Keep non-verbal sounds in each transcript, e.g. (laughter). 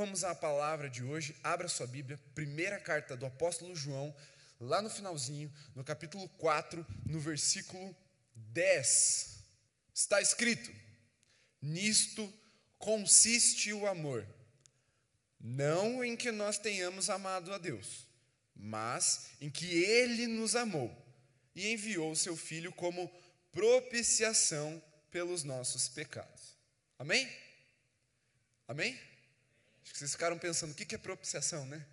vamos à palavra de hoje. Abra sua Bíblia, primeira carta do apóstolo João, lá no finalzinho, no capítulo 4, no versículo 10. Está escrito: Nisto consiste o amor, não em que nós tenhamos amado a Deus, mas em que Ele nos amou e enviou o seu Filho como propiciação pelos nossos pecados. Amém? Amém? Acho que vocês ficaram pensando, o que é propiciação, né?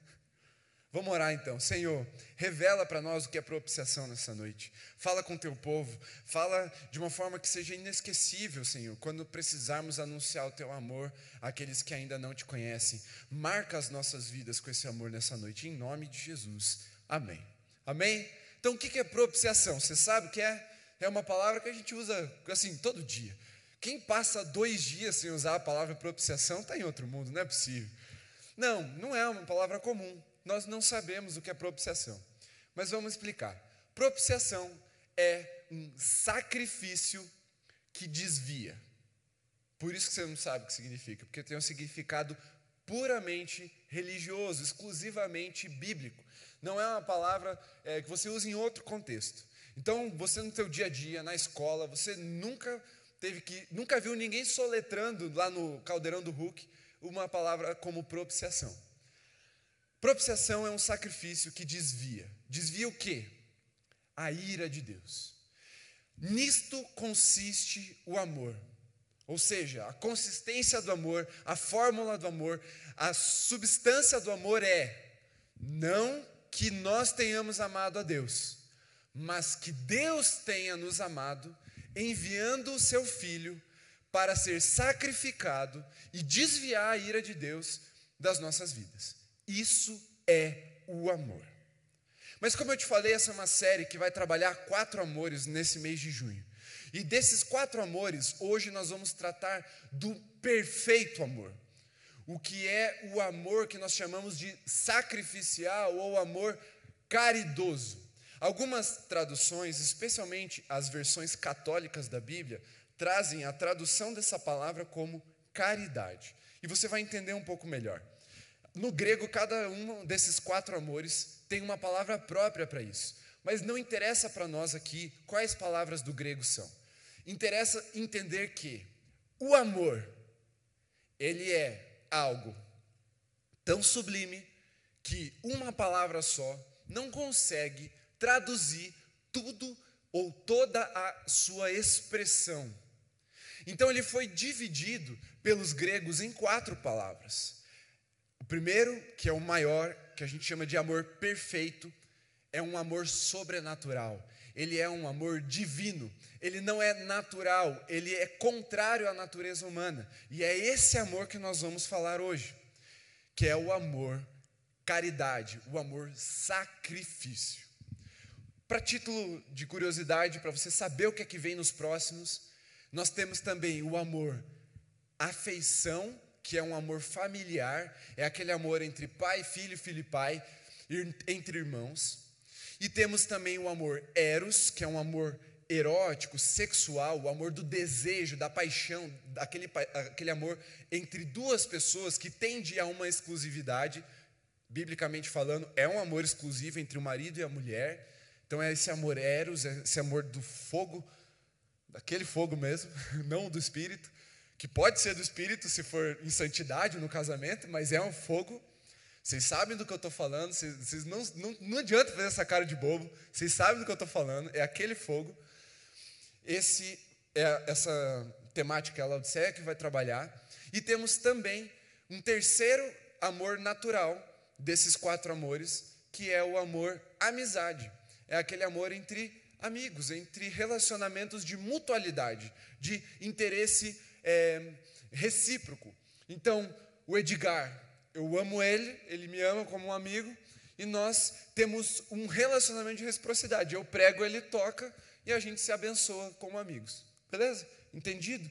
Vamos orar então. Senhor, revela para nós o que é propiciação nessa noite. Fala com teu povo. Fala de uma forma que seja inesquecível, Senhor, quando precisarmos anunciar o teu amor àqueles que ainda não te conhecem. Marca as nossas vidas com esse amor nessa noite, em nome de Jesus. Amém. Amém? Então, o que é propiciação? Você sabe o que é? É uma palavra que a gente usa assim todo dia. Quem passa dois dias sem usar a palavra propiciação está em outro mundo, não é possível. Não, não é uma palavra comum. Nós não sabemos o que é propiciação. Mas vamos explicar. Propiciação é um sacrifício que desvia. Por isso que você não sabe o que significa, porque tem um significado puramente religioso, exclusivamente bíblico. Não é uma palavra é, que você usa em outro contexto. Então, você no seu dia a dia, na escola, você nunca teve que, nunca viu ninguém soletrando lá no caldeirão do Hulk uma palavra como propiciação. Propiciação é um sacrifício que desvia. Desvia o quê? A ira de Deus. Nisto consiste o amor. Ou seja, a consistência do amor, a fórmula do amor, a substância do amor é não que nós tenhamos amado a Deus, mas que Deus tenha nos amado enviando o seu filho para ser sacrificado e desviar a ira de Deus das nossas vidas. Isso é o amor. Mas como eu te falei, essa é uma série que vai trabalhar quatro amores nesse mês de junho. E desses quatro amores, hoje nós vamos tratar do perfeito amor. O que é o amor que nós chamamos de sacrificial ou amor caridoso. Algumas traduções, especialmente as versões católicas da Bíblia, trazem a tradução dessa palavra como caridade. E você vai entender um pouco melhor. No grego, cada um desses quatro amores tem uma palavra própria para isso. Mas não interessa para nós aqui quais palavras do grego são. Interessa entender que o amor, ele é algo tão sublime que uma palavra só não consegue traduzir tudo ou toda a sua expressão. Então ele foi dividido pelos gregos em quatro palavras. O primeiro, que é o maior, que a gente chama de amor perfeito, é um amor sobrenatural. Ele é um amor divino. Ele não é natural, ele é contrário à natureza humana. E é esse amor que nós vamos falar hoje, que é o amor caridade, o amor sacrifício. Para título de curiosidade, para você saber o que é que vem nos próximos, nós temos também o amor afeição, que é um amor familiar, é aquele amor entre pai, filho, filho e pai, entre irmãos. E temos também o amor eros, que é um amor erótico, sexual, o amor do desejo, da paixão, aquele, aquele amor entre duas pessoas que tende a uma exclusividade, biblicamente falando, é um amor exclusivo entre o marido e a mulher. Então é esse amor eros, é esse amor do fogo, daquele fogo mesmo, (laughs) não do espírito, que pode ser do espírito se for em santidade no casamento, mas é um fogo. Vocês sabem do que eu estou falando, vocês, não, não, não adianta fazer essa cara de bobo, vocês sabem do que eu estou falando, é aquele fogo. Esse é essa temática, a Laodiceia que vai trabalhar. E temos também um terceiro amor natural desses quatro amores, que é o amor amizade é aquele amor entre amigos, entre relacionamentos de mutualidade, de interesse é, recíproco. Então, o Edgar, eu amo ele, ele me ama como um amigo, e nós temos um relacionamento de reciprocidade. Eu prego, ele toca, e a gente se abençoa como amigos. Beleza? Entendido?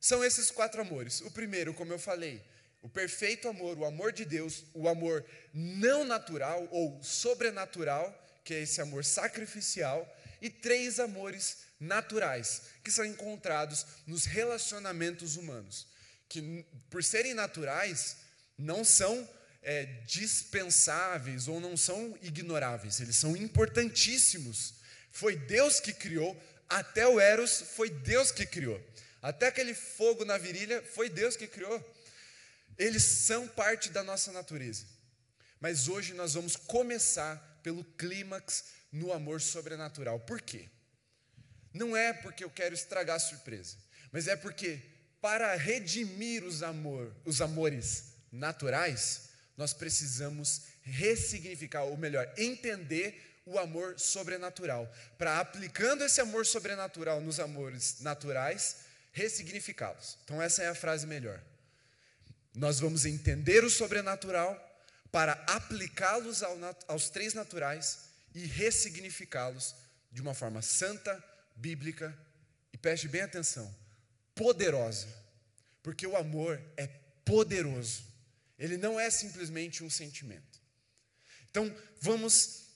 São esses quatro amores. O primeiro, como eu falei, o perfeito amor, o amor de Deus, o amor não natural ou sobrenatural que é esse amor sacrificial, e três amores naturais, que são encontrados nos relacionamentos humanos, que por serem naturais, não são é, dispensáveis ou não são ignoráveis, eles são importantíssimos. Foi Deus que criou, até o Eros foi Deus que criou, até aquele fogo na virilha foi Deus que criou. Eles são parte da nossa natureza. Mas hoje nós vamos começar pelo clímax no amor sobrenatural. Por quê? Não é porque eu quero estragar a surpresa, mas é porque para redimir os, amor, os amores naturais, nós precisamos ressignificar, ou melhor, entender o amor sobrenatural, para aplicando esse amor sobrenatural nos amores naturais, ressignificá-los. Então, essa é a frase melhor. Nós vamos entender o sobrenatural para aplicá-los ao, aos três naturais e ressignificá-los de uma forma santa, bíblica e preste bem atenção, poderosa. Porque o amor é poderoso. Ele não é simplesmente um sentimento. Então, vamos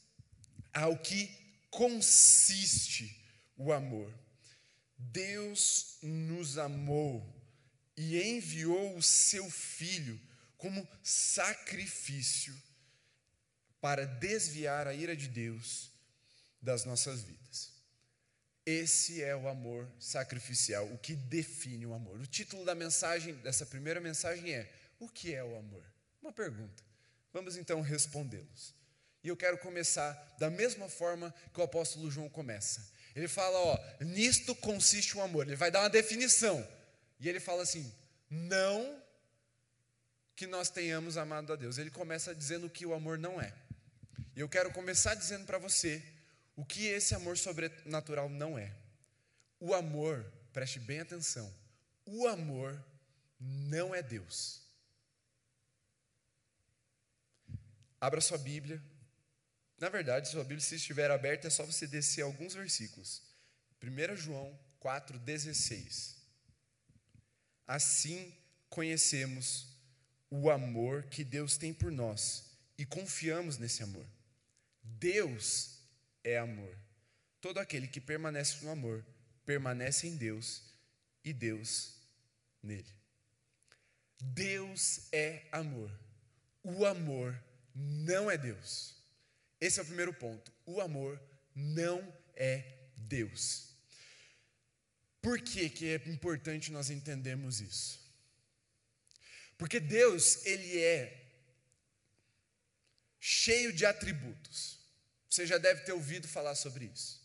ao que consiste o amor. Deus nos amou e enviou o seu filho como sacrifício para desviar a ira de Deus das nossas vidas. Esse é o amor sacrificial, o que define o amor. O título da mensagem, dessa primeira mensagem é: O que é o amor? Uma pergunta. Vamos então respondê-los. E eu quero começar da mesma forma que o apóstolo João começa. Ele fala, ó, nisto consiste o amor. Ele vai dar uma definição. E ele fala assim: não que nós tenhamos amado a Deus. Ele começa dizendo o que o amor não é. E eu quero começar dizendo para você o que esse amor sobrenatural não é. O amor, preste bem atenção, o amor não é Deus. Abra sua Bíblia. Na verdade, sua Bíblia, se estiver aberta, é só você descer alguns versículos. 1 João 4,16. Assim conhecemos o amor que Deus tem por nós e confiamos nesse amor. Deus é amor. Todo aquele que permanece no amor permanece em Deus e Deus nele. Deus é amor. O amor não é Deus. Esse é o primeiro ponto. O amor não é Deus. Por que, que é importante nós entendermos isso? Porque Deus, Ele é cheio de atributos. Você já deve ter ouvido falar sobre isso.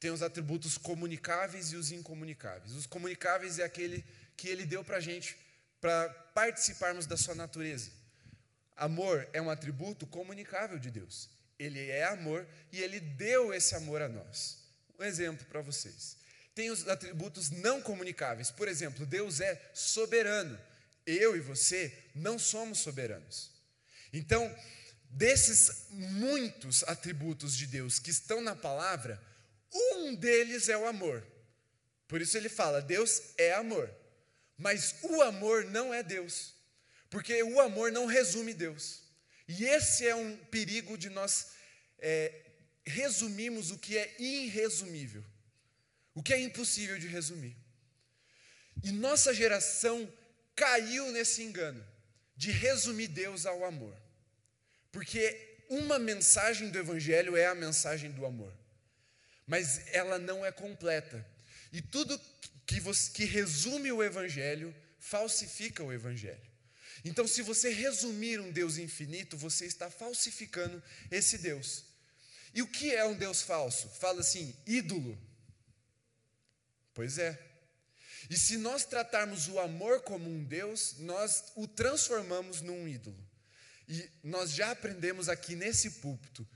Tem os atributos comunicáveis e os incomunicáveis. Os comunicáveis é aquele que Ele deu para a gente, para participarmos da Sua natureza. Amor é um atributo comunicável de Deus. Ele é amor e Ele deu esse amor a nós. Um exemplo para vocês tem os atributos não comunicáveis. Por exemplo, Deus é soberano. Eu e você não somos soberanos. Então, desses muitos atributos de Deus que estão na palavra, um deles é o amor. Por isso ele fala: Deus é amor. Mas o amor não é Deus. Porque o amor não resume Deus. E esse é um perigo de nós é, resumirmos o que é irresumível. O que é impossível de resumir. E nossa geração caiu nesse engano de resumir Deus ao amor. Porque uma mensagem do Evangelho é a mensagem do amor, mas ela não é completa. E tudo que, você, que resume o Evangelho falsifica o Evangelho. Então, se você resumir um Deus infinito, você está falsificando esse Deus. E o que é um Deus falso? Fala assim: ídolo. Pois é. E se nós tratarmos o amor como um Deus, nós o transformamos num ídolo. E nós já aprendemos aqui nesse púlpito,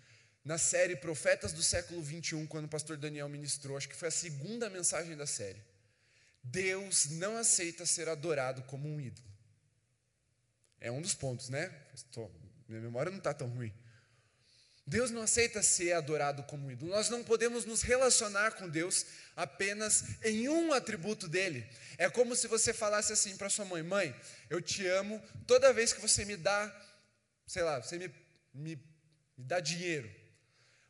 na série Profetas do século 21, quando o pastor Daniel ministrou, acho que foi a segunda mensagem da série. Deus não aceita ser adorado como um ídolo. É um dos pontos, né? Estou, minha memória não está tão ruim. Deus não aceita ser adorado como ídolo. Nós não podemos nos relacionar com Deus apenas em um atributo dele. É como se você falasse assim para sua mãe: Mãe, eu te amo toda vez que você me dá, sei lá, você me, me, me dá dinheiro.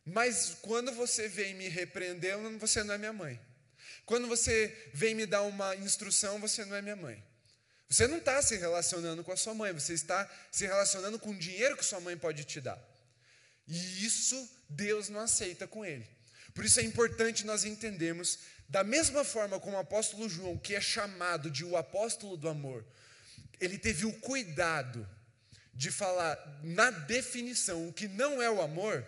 Mas quando você vem me repreender, você não é minha mãe. Quando você vem me dar uma instrução, você não é minha mãe. Você não está se relacionando com a sua mãe, você está se relacionando com o dinheiro que sua mãe pode te dar. E isso Deus não aceita com ele. Por isso é importante nós entendermos, da mesma forma como o apóstolo João, que é chamado de o apóstolo do amor, ele teve o cuidado de falar na definição o que não é o amor,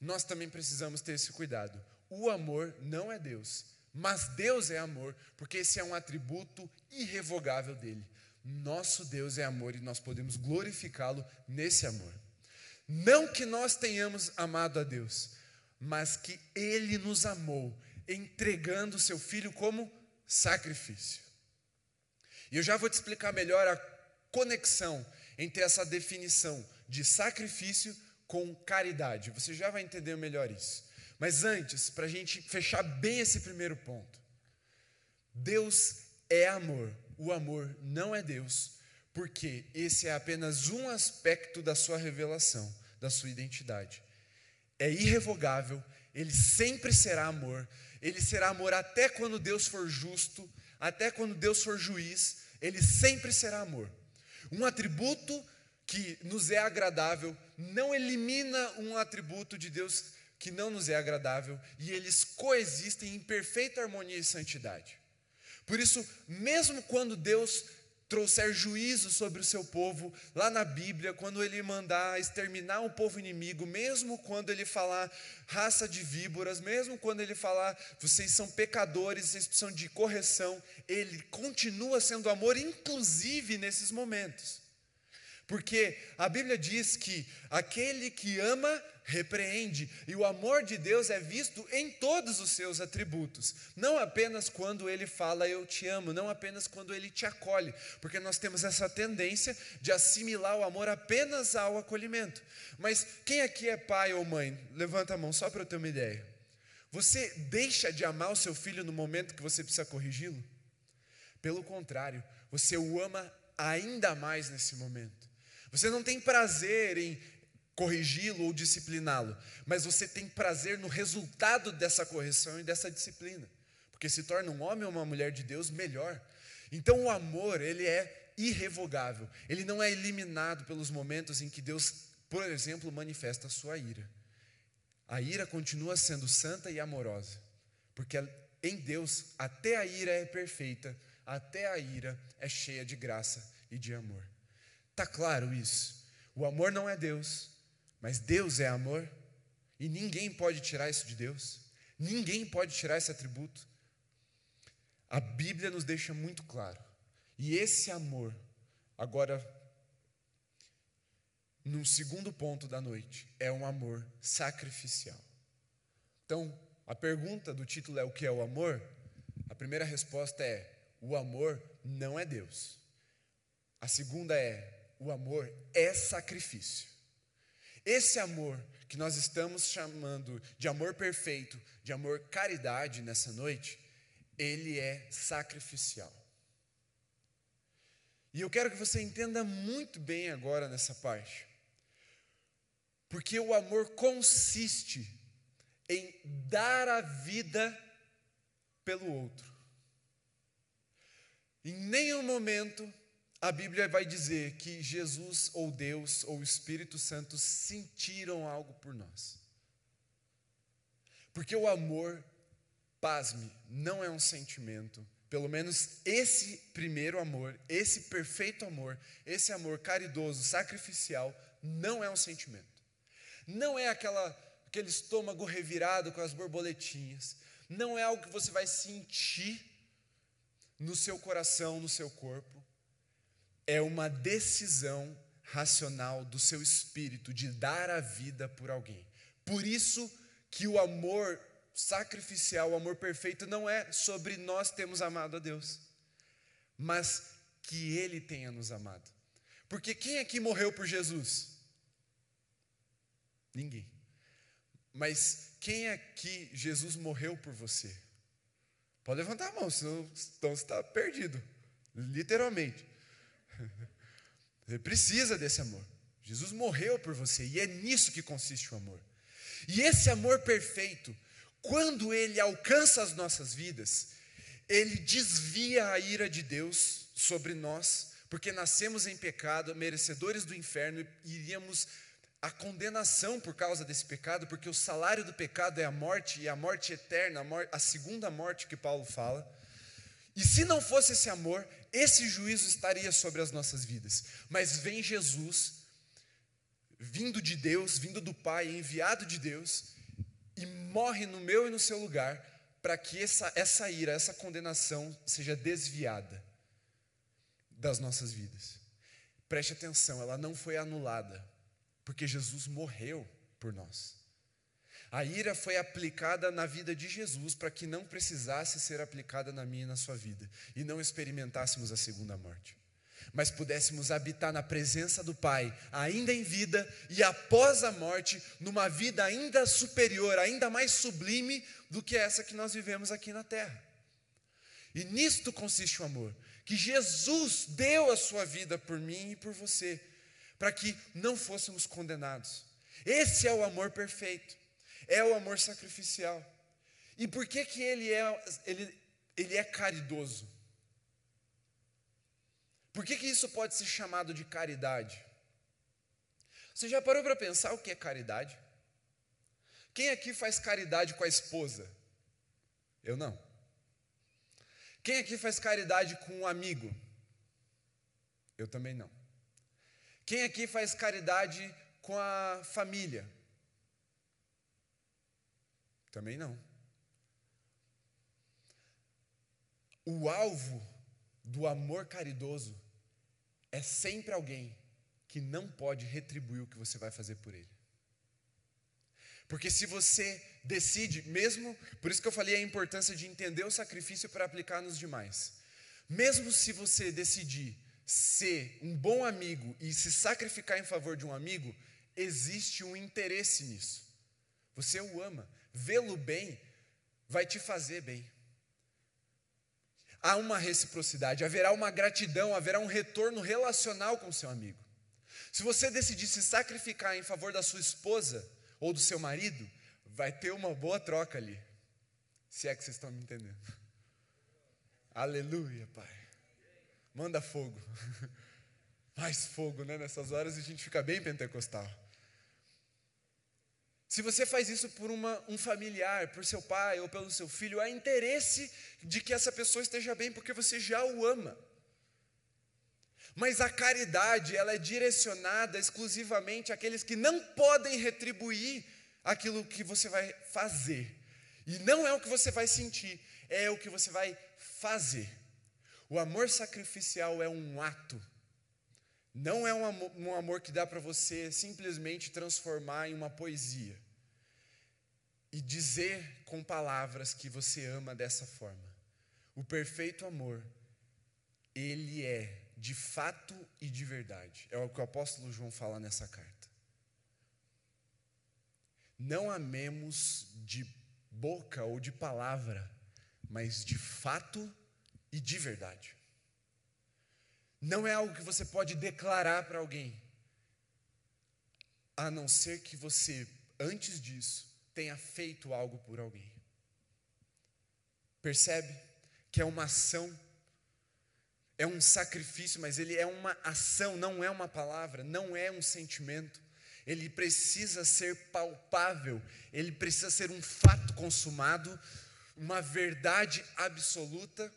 nós também precisamos ter esse cuidado. O amor não é Deus, mas Deus é amor, porque esse é um atributo irrevogável dele. Nosso Deus é amor e nós podemos glorificá-lo nesse amor. Não que nós tenhamos amado a Deus, mas que ele nos amou, entregando o seu filho como sacrifício. E eu já vou te explicar melhor a conexão entre essa definição de sacrifício com caridade. Você já vai entender melhor isso. Mas antes, para a gente fechar bem esse primeiro ponto, Deus é amor, o amor não é Deus, porque esse é apenas um aspecto da sua revelação, da sua identidade. É irrevogável, ele sempre será amor, ele será amor até quando Deus for justo, até quando Deus for juiz, ele sempre será amor. Um atributo que nos é agradável não elimina um atributo de Deus que não nos é agradável e eles coexistem em perfeita harmonia e santidade. Por isso, mesmo quando Deus trouxer juízo sobre o seu povo, lá na Bíblia, quando ele mandar exterminar um povo inimigo, mesmo quando ele falar raça de víboras, mesmo quando ele falar vocês são pecadores, vocês precisam de correção, ele continua sendo amor, inclusive nesses momentos. Porque a Bíblia diz que aquele que ama repreende, e o amor de Deus é visto em todos os seus atributos, não apenas quando ele fala eu te amo, não apenas quando ele te acolhe, porque nós temos essa tendência de assimilar o amor apenas ao acolhimento. Mas quem aqui é pai ou mãe? Levanta a mão só para eu ter uma ideia. Você deixa de amar o seu filho no momento que você precisa corrigi-lo? Pelo contrário, você o ama ainda mais nesse momento. Você não tem prazer em corrigi-lo ou discipliná-lo, mas você tem prazer no resultado dessa correção e dessa disciplina, porque se torna um homem ou uma mulher de Deus melhor. Então o amor, ele é irrevogável, ele não é eliminado pelos momentos em que Deus, por exemplo, manifesta a sua ira. A ira continua sendo santa e amorosa, porque em Deus até a ira é perfeita, até a ira é cheia de graça e de amor. Está claro isso? O amor não é Deus, mas Deus é amor, e ninguém pode tirar isso de Deus, ninguém pode tirar esse atributo. A Bíblia nos deixa muito claro, e esse amor, agora, num segundo ponto da noite, é um amor sacrificial. Então, a pergunta do título é: o que é o amor? A primeira resposta é: o amor não é Deus. A segunda é: o amor é sacrifício. Esse amor que nós estamos chamando de amor perfeito, de amor caridade nessa noite, ele é sacrificial. E eu quero que você entenda muito bem agora nessa parte. Porque o amor consiste em dar a vida pelo outro. Em nenhum momento a Bíblia vai dizer que Jesus ou Deus ou o Espírito Santo sentiram algo por nós. Porque o amor, pasme, não é um sentimento. Pelo menos esse primeiro amor, esse perfeito amor, esse amor caridoso, sacrificial, não é um sentimento. Não é aquela, aquele estômago revirado com as borboletinhas. Não é algo que você vai sentir no seu coração, no seu corpo é uma decisão racional do seu espírito de dar a vida por alguém. Por isso que o amor sacrificial, o amor perfeito não é sobre nós termos amado a Deus, mas que ele tenha nos amado. Porque quem aqui morreu por Jesus? Ninguém. Mas quem aqui Jesus morreu por você? Pode levantar a mão, senão, senão você está perdido. Literalmente. (laughs) Você precisa desse amor. Jesus morreu por você e é nisso que consiste o amor. E esse amor perfeito, quando ele alcança as nossas vidas, ele desvia a ira de Deus sobre nós, porque nascemos em pecado, merecedores do inferno, e iríamos a condenação por causa desse pecado, porque o salário do pecado é a morte, e a morte eterna, a, morte, a segunda morte que Paulo fala. E se não fosse esse amor, esse juízo estaria sobre as nossas vidas. Mas vem Jesus, vindo de Deus, vindo do Pai, enviado de Deus, e morre no meu e no seu lugar, para que essa, essa ira, essa condenação seja desviada das nossas vidas. Preste atenção, ela não foi anulada, porque Jesus morreu por nós. A ira foi aplicada na vida de Jesus para que não precisasse ser aplicada na minha e na sua vida, e não experimentássemos a segunda morte, mas pudéssemos habitar na presença do Pai, ainda em vida e após a morte, numa vida ainda superior, ainda mais sublime do que essa que nós vivemos aqui na terra. E nisto consiste o amor, que Jesus deu a sua vida por mim e por você para que não fôssemos condenados. Esse é o amor perfeito, é o amor sacrificial. E por que, que ele, é, ele, ele é caridoso? Por que, que isso pode ser chamado de caridade? Você já parou para pensar o que é caridade? Quem aqui faz caridade com a esposa? Eu não. Quem aqui faz caridade com um amigo? Eu também não. Quem aqui faz caridade com a família? Também não. O alvo do amor caridoso é sempre alguém que não pode retribuir o que você vai fazer por ele. Porque se você decide, mesmo, por isso que eu falei a importância de entender o sacrifício para aplicar nos demais. Mesmo se você decidir ser um bom amigo e se sacrificar em favor de um amigo, existe um interesse nisso. Você o ama. Vê-lo bem vai te fazer bem. Há uma reciprocidade, haverá uma gratidão, haverá um retorno relacional com seu amigo. Se você decidir se sacrificar em favor da sua esposa ou do seu marido, vai ter uma boa troca ali. Se é que vocês estão me entendendo. Aleluia, Pai. Manda fogo. (laughs) Mais fogo, né? Nessas horas a gente fica bem pentecostal. Se você faz isso por uma, um familiar, por seu pai ou pelo seu filho, há interesse de que essa pessoa esteja bem, porque você já o ama. Mas a caridade, ela é direcionada exclusivamente àqueles que não podem retribuir aquilo que você vai fazer. E não é o que você vai sentir, é o que você vai fazer. O amor sacrificial é um ato, não é um amor, um amor que dá para você simplesmente transformar em uma poesia e dizer com palavras que você ama dessa forma. O perfeito amor, ele é de fato e de verdade. É o que o apóstolo João fala nessa carta. Não amemos de boca ou de palavra, mas de fato e de verdade. Não é algo que você pode declarar para alguém, a não ser que você, antes disso, tenha feito algo por alguém. Percebe que é uma ação, é um sacrifício, mas ele é uma ação, não é uma palavra, não é um sentimento. Ele precisa ser palpável, ele precisa ser um fato consumado, uma verdade absoluta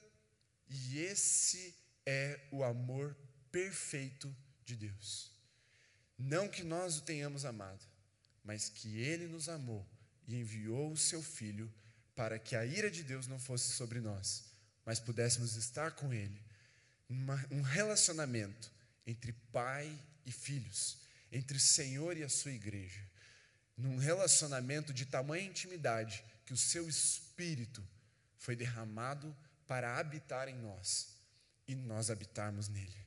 e esse é o amor perfeito de Deus. Não que nós o tenhamos amado, mas que Ele nos amou e enviou o Seu Filho para que a ira de Deus não fosse sobre nós, mas pudéssemos estar com Ele. Uma, um relacionamento entre pai e filhos, entre Senhor e a sua igreja. Num relacionamento de tamanha intimidade que o seu espírito foi derramado para habitar em nós e nós habitarmos nele,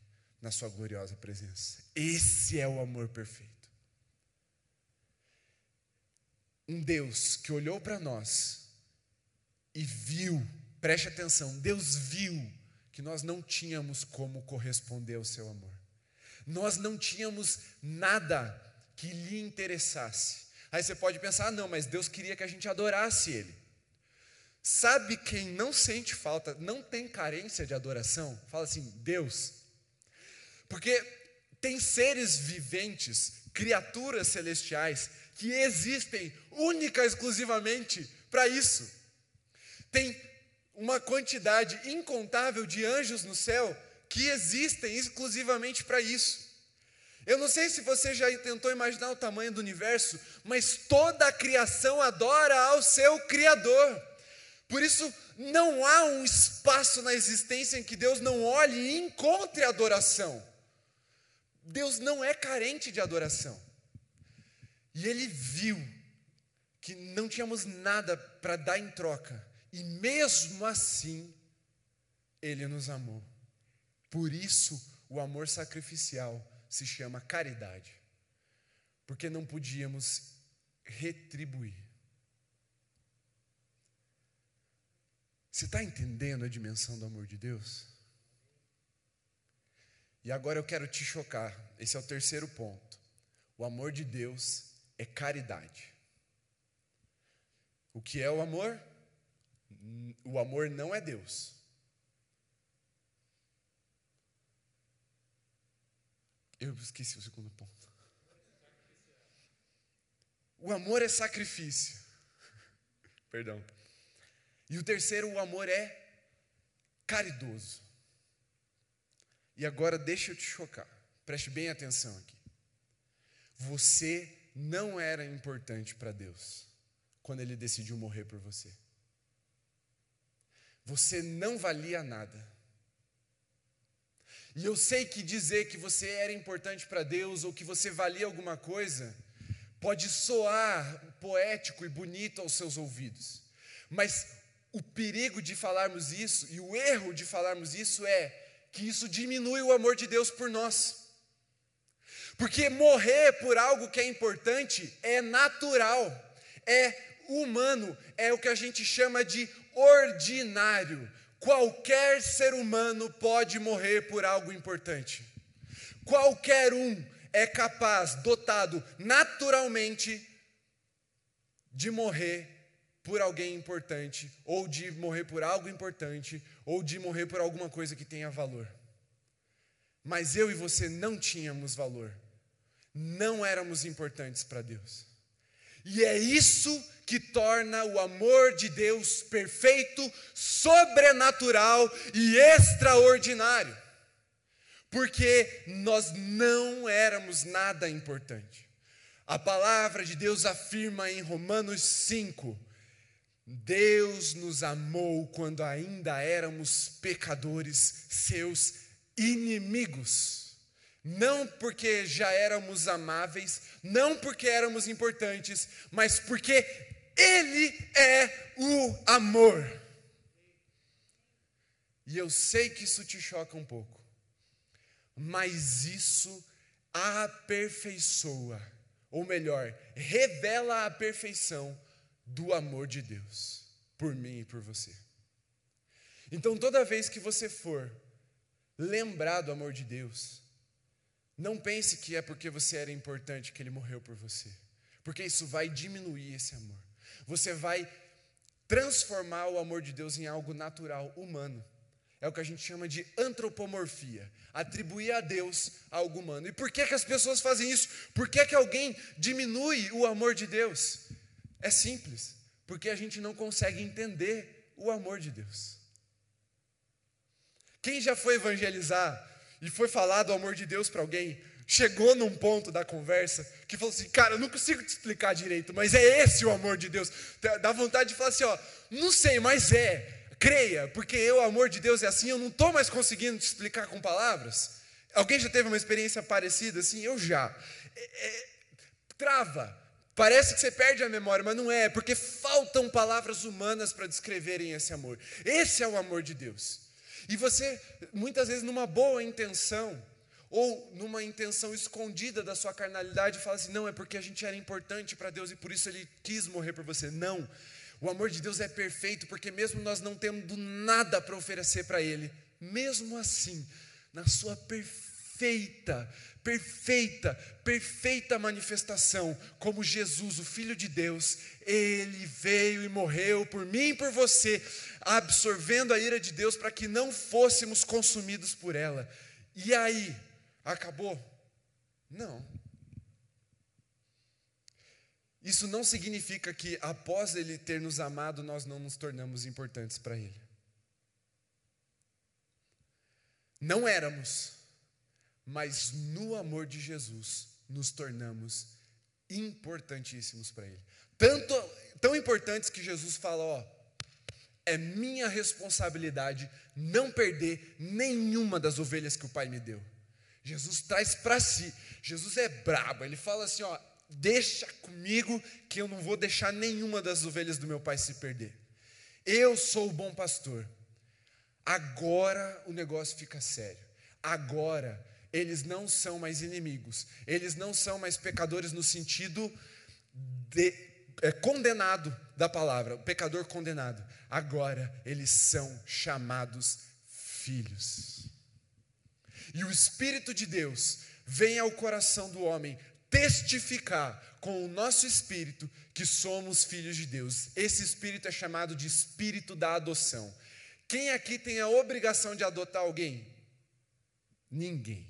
na sua gloriosa presença. Esse é o amor perfeito. Um Deus que olhou para nós e viu, preste atenção, Deus viu que nós não tínhamos como corresponder ao seu amor. Nós não tínhamos nada que lhe interessasse. Aí você pode pensar, ah, não, mas Deus queria que a gente adorasse Ele. Sabe quem não sente falta, não tem carência de adoração? Fala assim, Deus. Porque tem seres viventes, criaturas celestiais, que existem única e exclusivamente para isso. Tem uma quantidade incontável de anjos no céu que existem exclusivamente para isso. Eu não sei se você já tentou imaginar o tamanho do universo, mas toda a criação adora ao seu Criador. Por isso, não há um espaço na existência em que Deus não olhe e encontre adoração. Deus não é carente de adoração. E ele viu que não tínhamos nada para dar em troca, e mesmo assim, ele nos amou. Por isso, o amor sacrificial se chama caridade, porque não podíamos retribuir. Você está entendendo a dimensão do amor de Deus? E agora eu quero te chocar. Esse é o terceiro ponto. O amor de Deus é caridade. O que é o amor? O amor não é Deus. Eu esqueci o segundo ponto. O amor é sacrifício. (laughs) Perdão. E o terceiro, o amor é caridoso. E agora deixa eu te chocar. Preste bem atenção aqui. Você não era importante para Deus quando ele decidiu morrer por você. Você não valia nada. E eu sei que dizer que você era importante para Deus ou que você valia alguma coisa pode soar poético e bonito aos seus ouvidos, mas o perigo de falarmos isso e o erro de falarmos isso é que isso diminui o amor de Deus por nós. Porque morrer por algo que é importante é natural, é humano, é o que a gente chama de ordinário. Qualquer ser humano pode morrer por algo importante. Qualquer um é capaz, dotado naturalmente, de morrer por alguém importante, ou de morrer por algo importante, ou de morrer por alguma coisa que tenha valor. Mas eu e você não tínhamos valor, não éramos importantes para Deus. E é isso que torna o amor de Deus perfeito, sobrenatural e extraordinário. Porque nós não éramos nada importante. A palavra de Deus afirma em Romanos 5: Deus nos amou quando ainda éramos pecadores, seus inimigos não porque já éramos amáveis, não porque éramos importantes, mas porque Ele é o amor. E eu sei que isso te choca um pouco, mas isso aperfeiçoa, ou melhor, revela a perfeição do amor de Deus por mim e por você. Então, toda vez que você for lembrar do amor de Deus, não pense que é porque você era importante que ele morreu por você, porque isso vai diminuir esse amor. Você vai transformar o amor de Deus em algo natural, humano. É o que a gente chama de antropomorfia, atribuir a Deus algo humano. E por que, que as pessoas fazem isso? Por que, que alguém diminui o amor de Deus? É simples, porque a gente não consegue entender o amor de Deus. Quem já foi evangelizar e foi falar do amor de Deus para alguém, chegou num ponto da conversa que falou assim: Cara, eu não consigo te explicar direito, mas é esse o amor de Deus. Dá vontade de falar assim: Ó, não sei, mas é. Creia, porque eu, o amor de Deus é assim, eu não estou mais conseguindo te explicar com palavras. Alguém já teve uma experiência parecida assim? Eu já. É, é, trava. Parece que você perde a memória, mas não é, porque faltam palavras humanas para descreverem esse amor. Esse é o amor de Deus. E você, muitas vezes, numa boa intenção, ou numa intenção escondida da sua carnalidade, fala assim: não, é porque a gente era importante para Deus e por isso Ele quis morrer por você. Não. O amor de Deus é perfeito, porque mesmo nós não tendo nada para oferecer para Ele, mesmo assim, na sua perfeita perfeita, perfeita, manifestação, como Jesus, o Filho de Deus, ele veio e morreu por mim e por você, absorvendo a ira de Deus para que não fôssemos consumidos por ela. E aí, acabou? Não. Isso não significa que após ele ter nos amado, nós não nos tornamos importantes para ele. Não éramos, mas no amor de Jesus nos tornamos importantíssimos para ele. Tanto tão importantes que Jesus fala, ó, é minha responsabilidade não perder nenhuma das ovelhas que o Pai me deu. Jesus traz para si. Jesus é brabo, ele fala assim, ó, deixa comigo que eu não vou deixar nenhuma das ovelhas do meu pai se perder. Eu sou o bom pastor. Agora o negócio fica sério. Agora eles não são mais inimigos. Eles não são mais pecadores no sentido de, é, condenado da palavra, o pecador condenado. Agora eles são chamados filhos. E o Espírito de Deus vem ao coração do homem testificar com o nosso espírito que somos filhos de Deus. Esse espírito é chamado de espírito da adoção. Quem aqui tem a obrigação de adotar alguém? Ninguém.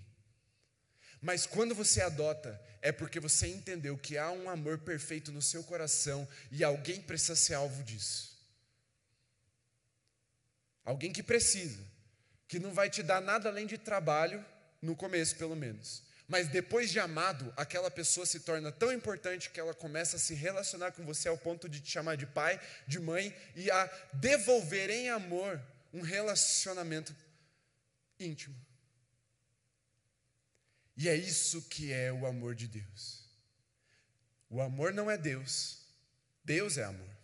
Mas quando você adota, é porque você entendeu que há um amor perfeito no seu coração e alguém precisa ser alvo disso. Alguém que precisa, que não vai te dar nada além de trabalho, no começo pelo menos. Mas depois de amado, aquela pessoa se torna tão importante que ela começa a se relacionar com você ao ponto de te chamar de pai, de mãe e a devolver em amor um relacionamento íntimo. E é isso que é o amor de Deus. O amor não é Deus, Deus é amor.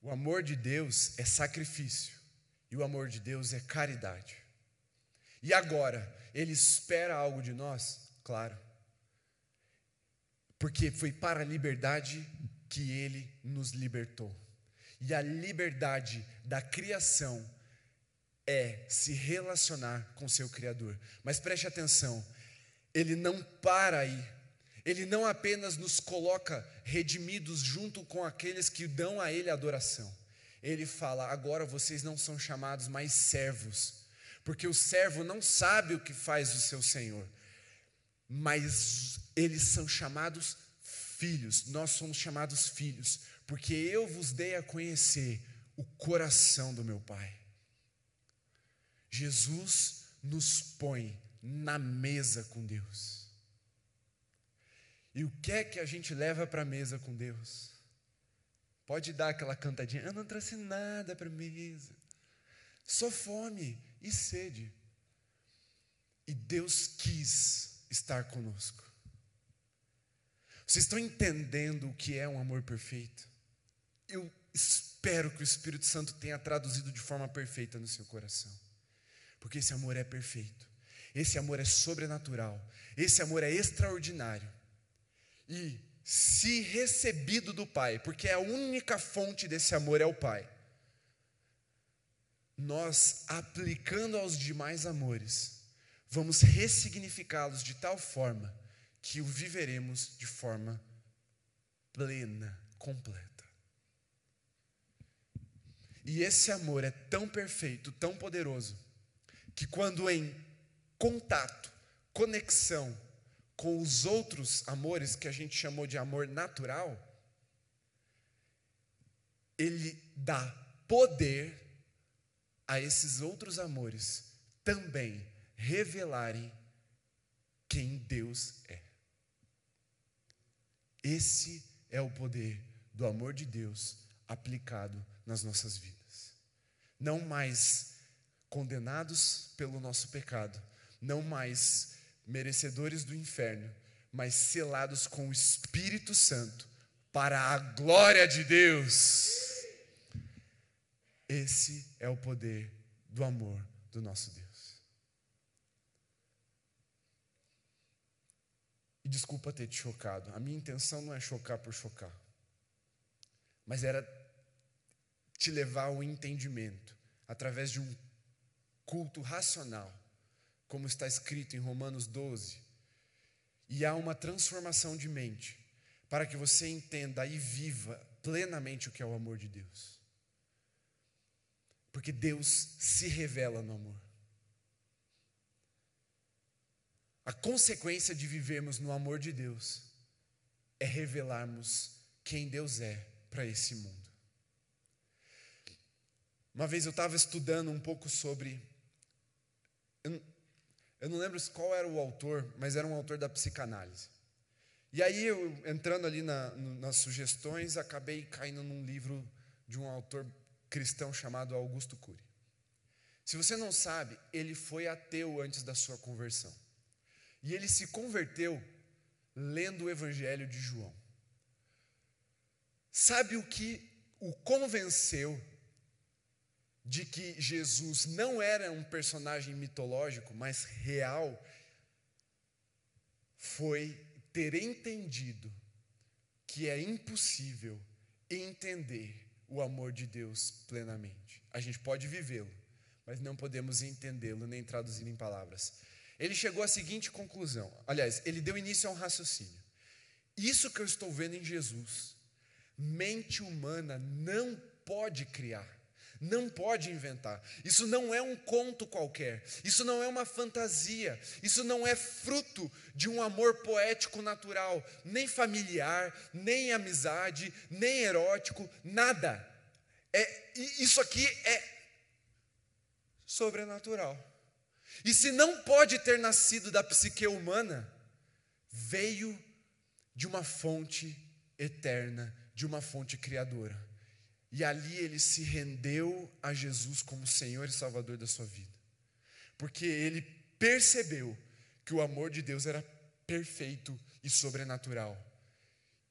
O amor de Deus é sacrifício, e o amor de Deus é caridade. E agora, ele espera algo de nós? Claro. Porque foi para a liberdade que ele nos libertou. E a liberdade da criação é se relacionar com seu Criador. Mas preste atenção, ele não para aí. Ele não apenas nos coloca redimidos junto com aqueles que dão a ele adoração. Ele fala: agora vocês não são chamados mais servos, porque o servo não sabe o que faz o seu senhor, mas eles são chamados filhos, nós somos chamados filhos, porque eu vos dei a conhecer o coração do meu Pai. Jesus nos põe na mesa com Deus. E o que é que a gente leva para a mesa com Deus? Pode dar aquela cantadinha, eu não trouxe nada para a mesa, só fome e sede. E Deus quis estar conosco. Vocês estão entendendo o que é um amor perfeito? Eu espero que o Espírito Santo tenha traduzido de forma perfeita no seu coração. Porque esse amor é perfeito. Esse amor é sobrenatural. Esse amor é extraordinário. E se recebido do Pai, porque a única fonte desse amor é o Pai nós, aplicando aos demais amores, vamos ressignificá-los de tal forma que o viveremos de forma plena, completa. E esse amor é tão perfeito, tão poderoso, que quando em contato, conexão com os outros amores que a gente chamou de amor natural, ele dá poder a esses outros amores também revelarem quem Deus é. Esse é o poder do amor de Deus aplicado nas nossas vidas. Não mais condenados pelo nosso pecado, não mais merecedores do inferno, mas selados com o Espírito Santo para a glória de Deus. Esse é o poder do amor do nosso Deus. E desculpa ter te chocado. A minha intenção não é chocar por chocar, mas era te levar ao entendimento através de um culto racional como está escrito em Romanos 12. E há uma transformação de mente para que você entenda e viva plenamente o que é o amor de Deus. Porque Deus se revela no amor. A consequência de vivermos no amor de Deus é revelarmos quem Deus é para esse mundo. Uma vez eu estava estudando um pouco sobre. Eu, eu não lembro qual era o autor, mas era um autor da psicanálise. E aí, eu, entrando ali na, nas sugestões, acabei caindo num livro de um autor cristão chamado Augusto Cury. Se você não sabe, ele foi ateu antes da sua conversão. E ele se converteu lendo o Evangelho de João. Sabe o que o convenceu de que Jesus não era um personagem mitológico, mas real, foi ter entendido que é impossível entender o amor de Deus plenamente. A gente pode vivê-lo, mas não podemos entendê-lo nem traduzir em palavras. Ele chegou à seguinte conclusão: aliás, ele deu início a um raciocínio. Isso que eu estou vendo em Jesus, mente humana não pode criar. Não pode inventar. Isso não é um conto qualquer. Isso não é uma fantasia. Isso não é fruto de um amor poético natural, nem familiar, nem amizade, nem erótico, nada. É, isso aqui é sobrenatural. E se não pode ter nascido da psique humana, veio de uma fonte eterna, de uma fonte criadora. E ali ele se rendeu a Jesus como Senhor e Salvador da sua vida. Porque ele percebeu que o amor de Deus era perfeito e sobrenatural.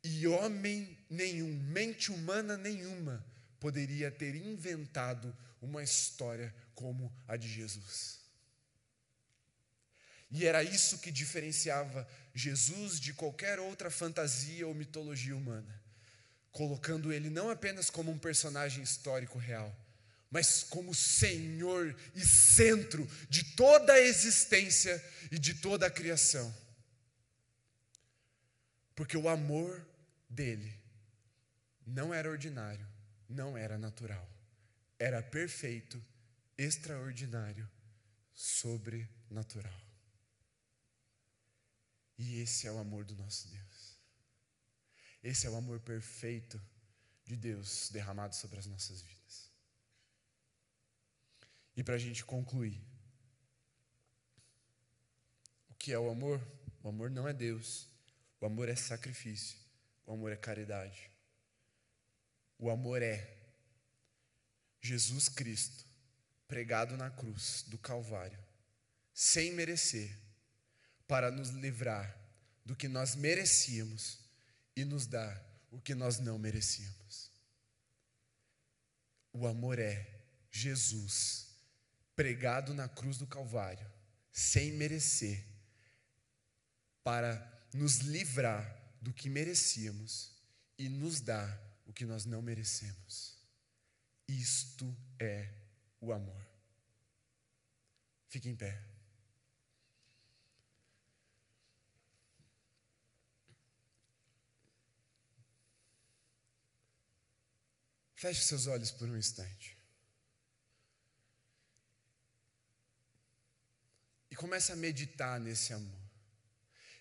E homem nenhum, mente humana nenhuma, poderia ter inventado uma história como a de Jesus. E era isso que diferenciava Jesus de qualquer outra fantasia ou mitologia humana colocando ele não apenas como um personagem histórico real, mas como Senhor e centro de toda a existência e de toda a criação. Porque o amor dele não era ordinário, não era natural, era perfeito, extraordinário, sobrenatural. E esse é o amor do nosso Deus. Esse é o amor perfeito de Deus derramado sobre as nossas vidas. E para a gente concluir, o que é o amor? O amor não é Deus, o amor é sacrifício, o amor é caridade. O amor é Jesus Cristo pregado na cruz do Calvário, sem merecer, para nos livrar do que nós merecíamos e nos dá o que nós não merecíamos. O amor é Jesus pregado na cruz do Calvário, sem merecer, para nos livrar do que merecíamos e nos dar o que nós não merecemos. Isto é o amor. Fique em pé. Feche seus olhos por um instante. E comece a meditar nesse amor.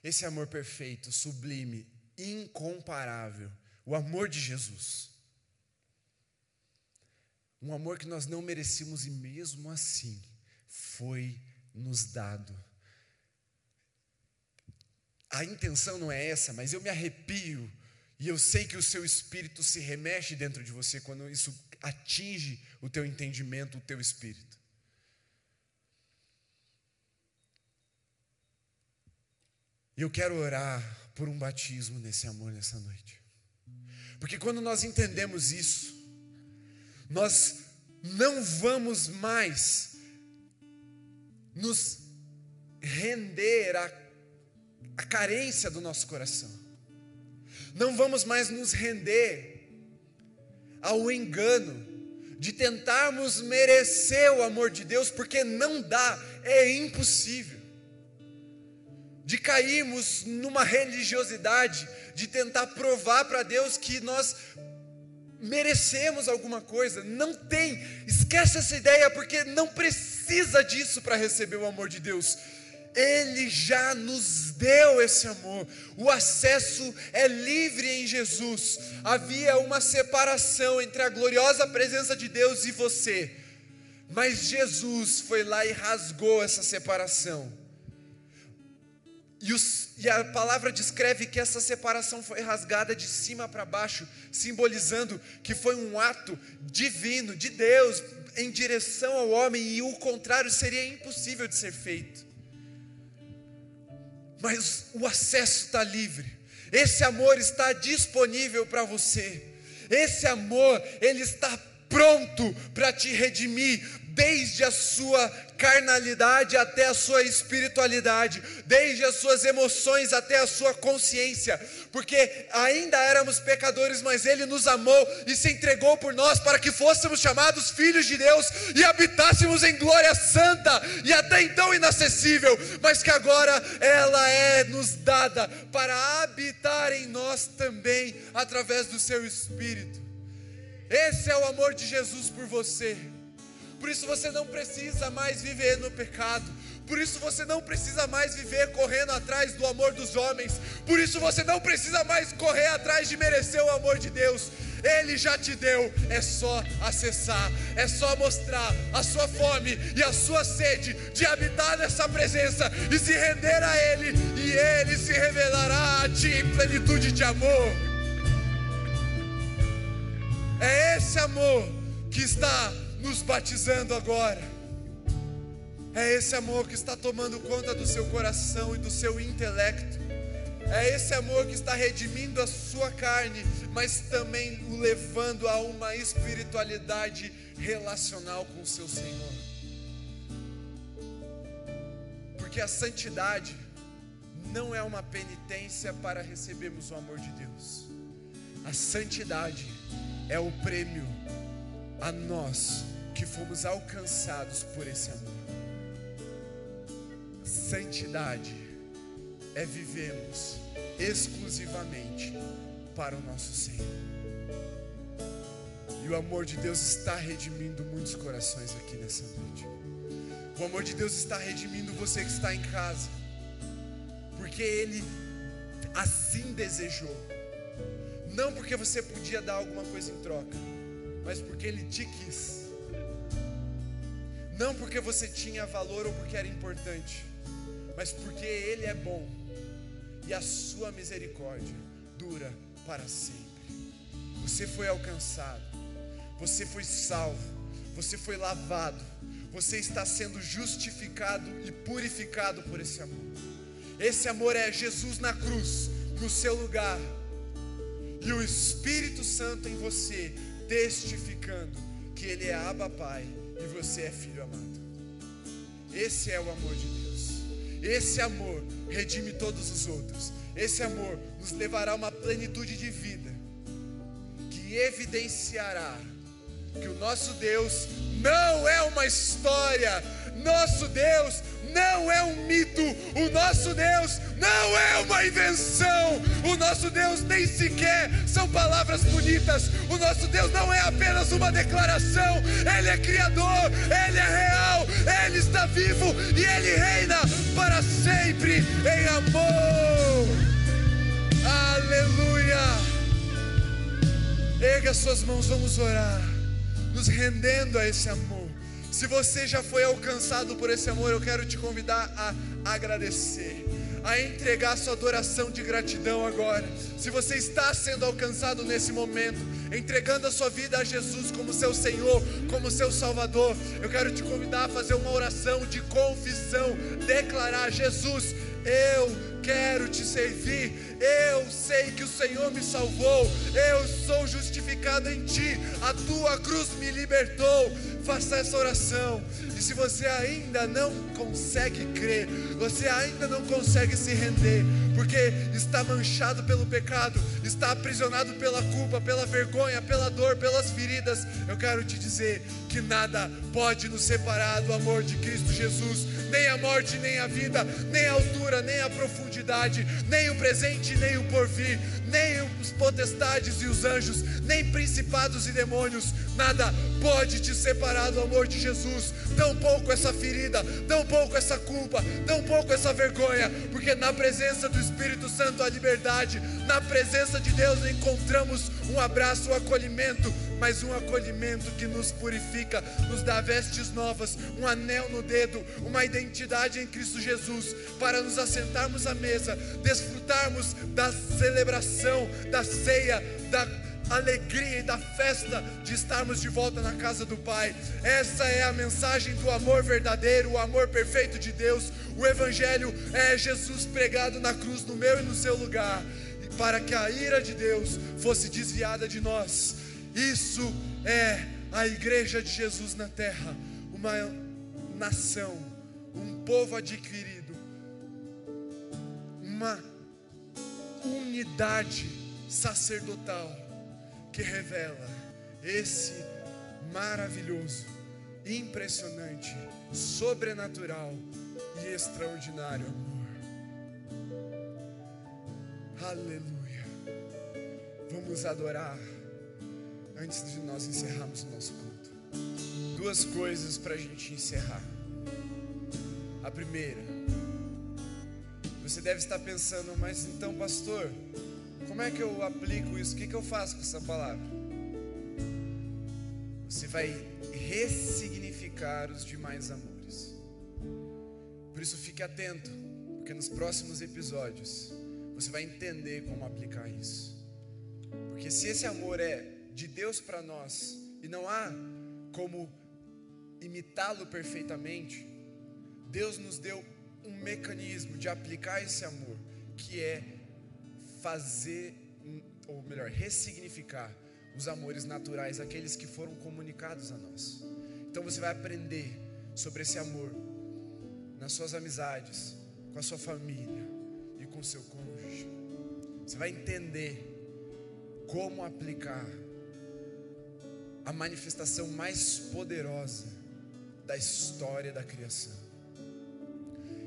Esse amor perfeito, sublime, incomparável. O amor de Jesus. Um amor que nós não merecíamos e mesmo assim foi nos dado. A intenção não é essa, mas eu me arrepio e eu sei que o seu espírito se remexe dentro de você quando isso atinge o teu entendimento, o teu espírito. E eu quero orar por um batismo nesse amor nessa noite. Porque quando nós entendemos isso, nós não vamos mais nos render à, carência do nosso coração não vamos mais nos render ao engano de tentarmos merecer o amor de Deus, porque não dá, é impossível. De cairmos numa religiosidade, de tentar provar para Deus que nós merecemos alguma coisa. Não tem, esquece essa ideia, porque não precisa disso para receber o amor de Deus. Ele já nos deu esse amor. O acesso é livre em Jesus. Havia uma separação entre a gloriosa presença de Deus e você. Mas Jesus foi lá e rasgou essa separação. E, os, e, a palavra descreve que essa separação foi rasgada de cima para baixo, simbolizando que foi um ato divino, de Deus, em direção ao homem, e o contrário seria impossível de ser feito mas o acesso está livre. Esse amor está disponível para você. Esse amor, ele está pronto para te redimir, desde a sua carnalidade até a sua espiritualidade, desde as suas emoções até a sua consciência, porque ainda éramos pecadores, mas Ele nos amou e se entregou por nós para que fôssemos chamados filhos de Deus e habitássemos em glória santa e até então inacessível, mas que agora ela é nos dada para habitar em nós também através do Seu Espírito. Esse é o amor de Jesus por você. Por isso você não precisa mais viver no pecado. Por isso você não precisa mais viver correndo atrás do amor dos homens. Por isso você não precisa mais correr atrás de merecer o amor de Deus. Ele já te deu, é só acessar, é só mostrar a sua fome e a sua sede de habitar nessa presença e se render a Ele, e Ele se revelará a ti em plenitude de amor. É esse amor que está nos batizando agora. É esse amor que está tomando conta do seu coração e do seu intelecto. É esse amor que está redimindo a sua carne, mas também o levando a uma espiritualidade relacional com o seu Senhor. Porque a santidade não é uma penitência para recebermos o amor de Deus. A santidade é o prêmio a nós que fomos alcançados por esse amor. Santidade é vivermos exclusivamente para o nosso Senhor. E o amor de Deus está redimindo muitos corações aqui nessa noite. O amor de Deus está redimindo você que está em casa, porque Ele assim desejou, não porque você podia dar alguma coisa em troca, mas porque Ele te quis. Não porque você tinha valor ou porque era importante, mas porque Ele é bom e a sua misericórdia dura para sempre. Você foi alcançado, você foi salvo, você foi lavado, você está sendo justificado e purificado por esse amor. Esse amor é Jesus na cruz, no seu lugar, e o Espírito Santo em você, testificando que Ele é Abba Pai e você é filho amado. Esse é o amor de Deus. Esse amor redime todos os outros. Esse amor nos levará a uma plenitude de vida que evidenciará que o nosso Deus não é uma história, nosso Deus não é um mito, o nosso Deus não é uma invenção, o nosso Deus nem sequer são palavras bonitas, o nosso Deus não é apenas uma declaração, Ele é Criador, Ele é real, Ele está vivo e Ele reina para sempre em amor. Aleluia! Erga suas mãos, vamos orar, nos rendendo a esse amor. Se você já foi alcançado por esse amor, eu quero te convidar a agradecer, a entregar sua adoração de gratidão agora. Se você está sendo alcançado nesse momento, entregando a sua vida a Jesus como seu Senhor, como seu Salvador, eu quero te convidar a fazer uma oração de confissão, declarar: Jesus, eu te servir. Eu sei que o Senhor me salvou. Eu sou justificado em ti. A tua cruz me libertou. Faça essa oração. E se você ainda não consegue crer, você ainda não consegue se render, porque está manchado pelo pecado, está aprisionado pela culpa, pela vergonha, pela dor, pelas feridas, eu quero te dizer que nada pode nos separar do amor de Cristo Jesus, nem a morte, nem a vida, nem a altura, nem a profundidade, nem o presente, nem o porvir, nem os potestades e os anjos, nem principados e demônios, nada pode te separar do amor de Jesus, tão pouco essa ferida, tão pouco essa culpa, tão pouco essa vergonha, porque na presença do Espírito Santo há liberdade, na presença de Deus encontramos um abraço, um acolhimento, mas um acolhimento que nos purifica, nos dá vestes novas, um anel no dedo, uma identidade em Cristo Jesus, para nos assentarmos à mesa, desfrutarmos da celebração, da ceia, da alegria e da festa de estarmos de volta na casa do Pai. Essa é a mensagem do amor verdadeiro, o amor perfeito de Deus. O Evangelho é Jesus pregado na cruz, no meu e no seu lugar, para que a ira de Deus fosse desviada de nós. Isso é a igreja de Jesus na terra, uma nação, um povo adquirido, uma unidade sacerdotal que revela esse maravilhoso, impressionante, sobrenatural e extraordinário amor. Aleluia. Vamos adorar antes de nós encerrarmos o nosso culto. Duas coisas para a gente encerrar. A primeira, você deve estar pensando, mas então, pastor, como é que eu aplico isso? O que, que eu faço com essa palavra? Você vai ressignificar os demais amores. Por isso, fique atento, porque nos próximos episódios você vai entender como aplicar isso. Porque se esse amor é de Deus para nós e não há como imitá-lo perfeitamente, Deus nos deu um mecanismo de aplicar esse amor, que é fazer, ou melhor, ressignificar os amores naturais, aqueles que foram comunicados a nós. Então você vai aprender sobre esse amor nas suas amizades, com a sua família e com seu cônjuge. Você vai entender como aplicar a manifestação mais poderosa da história da criação.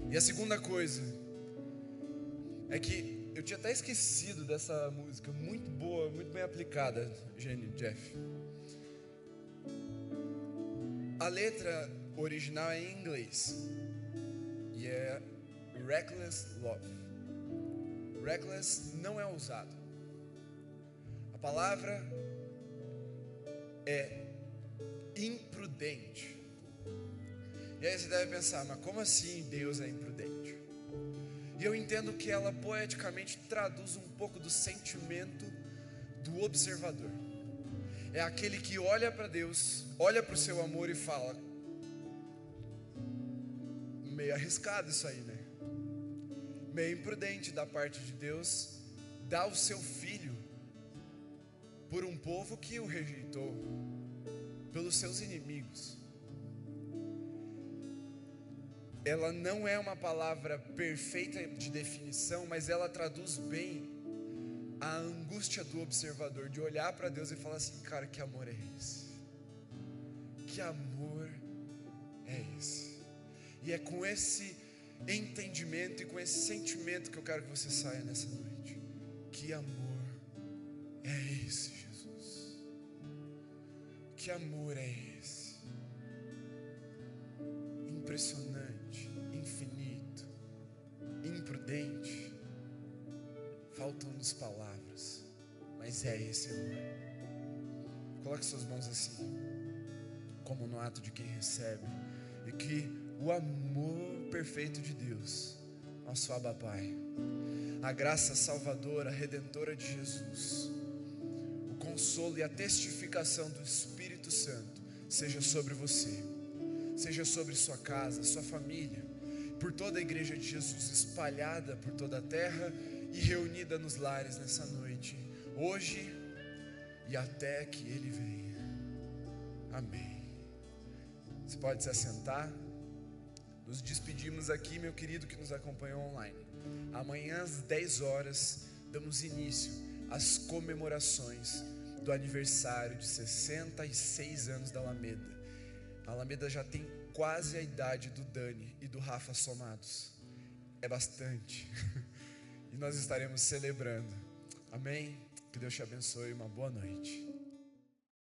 E a segunda coisa é que eu tinha até esquecido dessa música, muito boa, muito bem aplicada, Jenny, Jeff. A letra original é em inglês e é Reckless Love. Reckless não é usado. A palavra é imprudente. E aí você deve pensar, mas como assim Deus é imprudente? E eu entendo que ela poeticamente traduz um pouco do sentimento do observador. É aquele que olha para Deus, olha para o seu amor e fala: meio arriscado isso aí, né? Meio imprudente da parte de Deus dar o seu filho por um povo que o rejeitou, pelos seus inimigos. Ela não é uma palavra perfeita de definição, mas ela traduz bem a angústia do observador de olhar para Deus e falar assim: cara, que amor é esse? Que amor é esse? E é com esse entendimento e com esse sentimento que eu quero que você saia nessa noite. Que amor é esse? Que amor é esse? Impressionante, imprudente. Faltam-nos palavras, mas é esse amor. Coloque suas mãos assim, como no ato de quem recebe, e que o amor perfeito de Deus, nosso Abba Pai, a graça salvadora, redentora de Jesus, o consolo e a testificação do Espírito Santo seja sobre você, seja sobre sua casa, sua família, por toda a igreja de Jesus espalhada por toda a terra e reunida nos lares nessa noite, hoje e até que Ele venha. Amém. Você pode se assentar. Nos despedimos aqui, meu querido que nos acompanhou online. Amanhã às 10 horas damos início às comemorações do aniversário de 66 anos da Alameda. A Alameda já tem quase a idade do Dani e do Rafa somados. É bastante. (laughs) e nós estaremos celebrando. Amém? Que Deus te abençoe. Uma boa noite.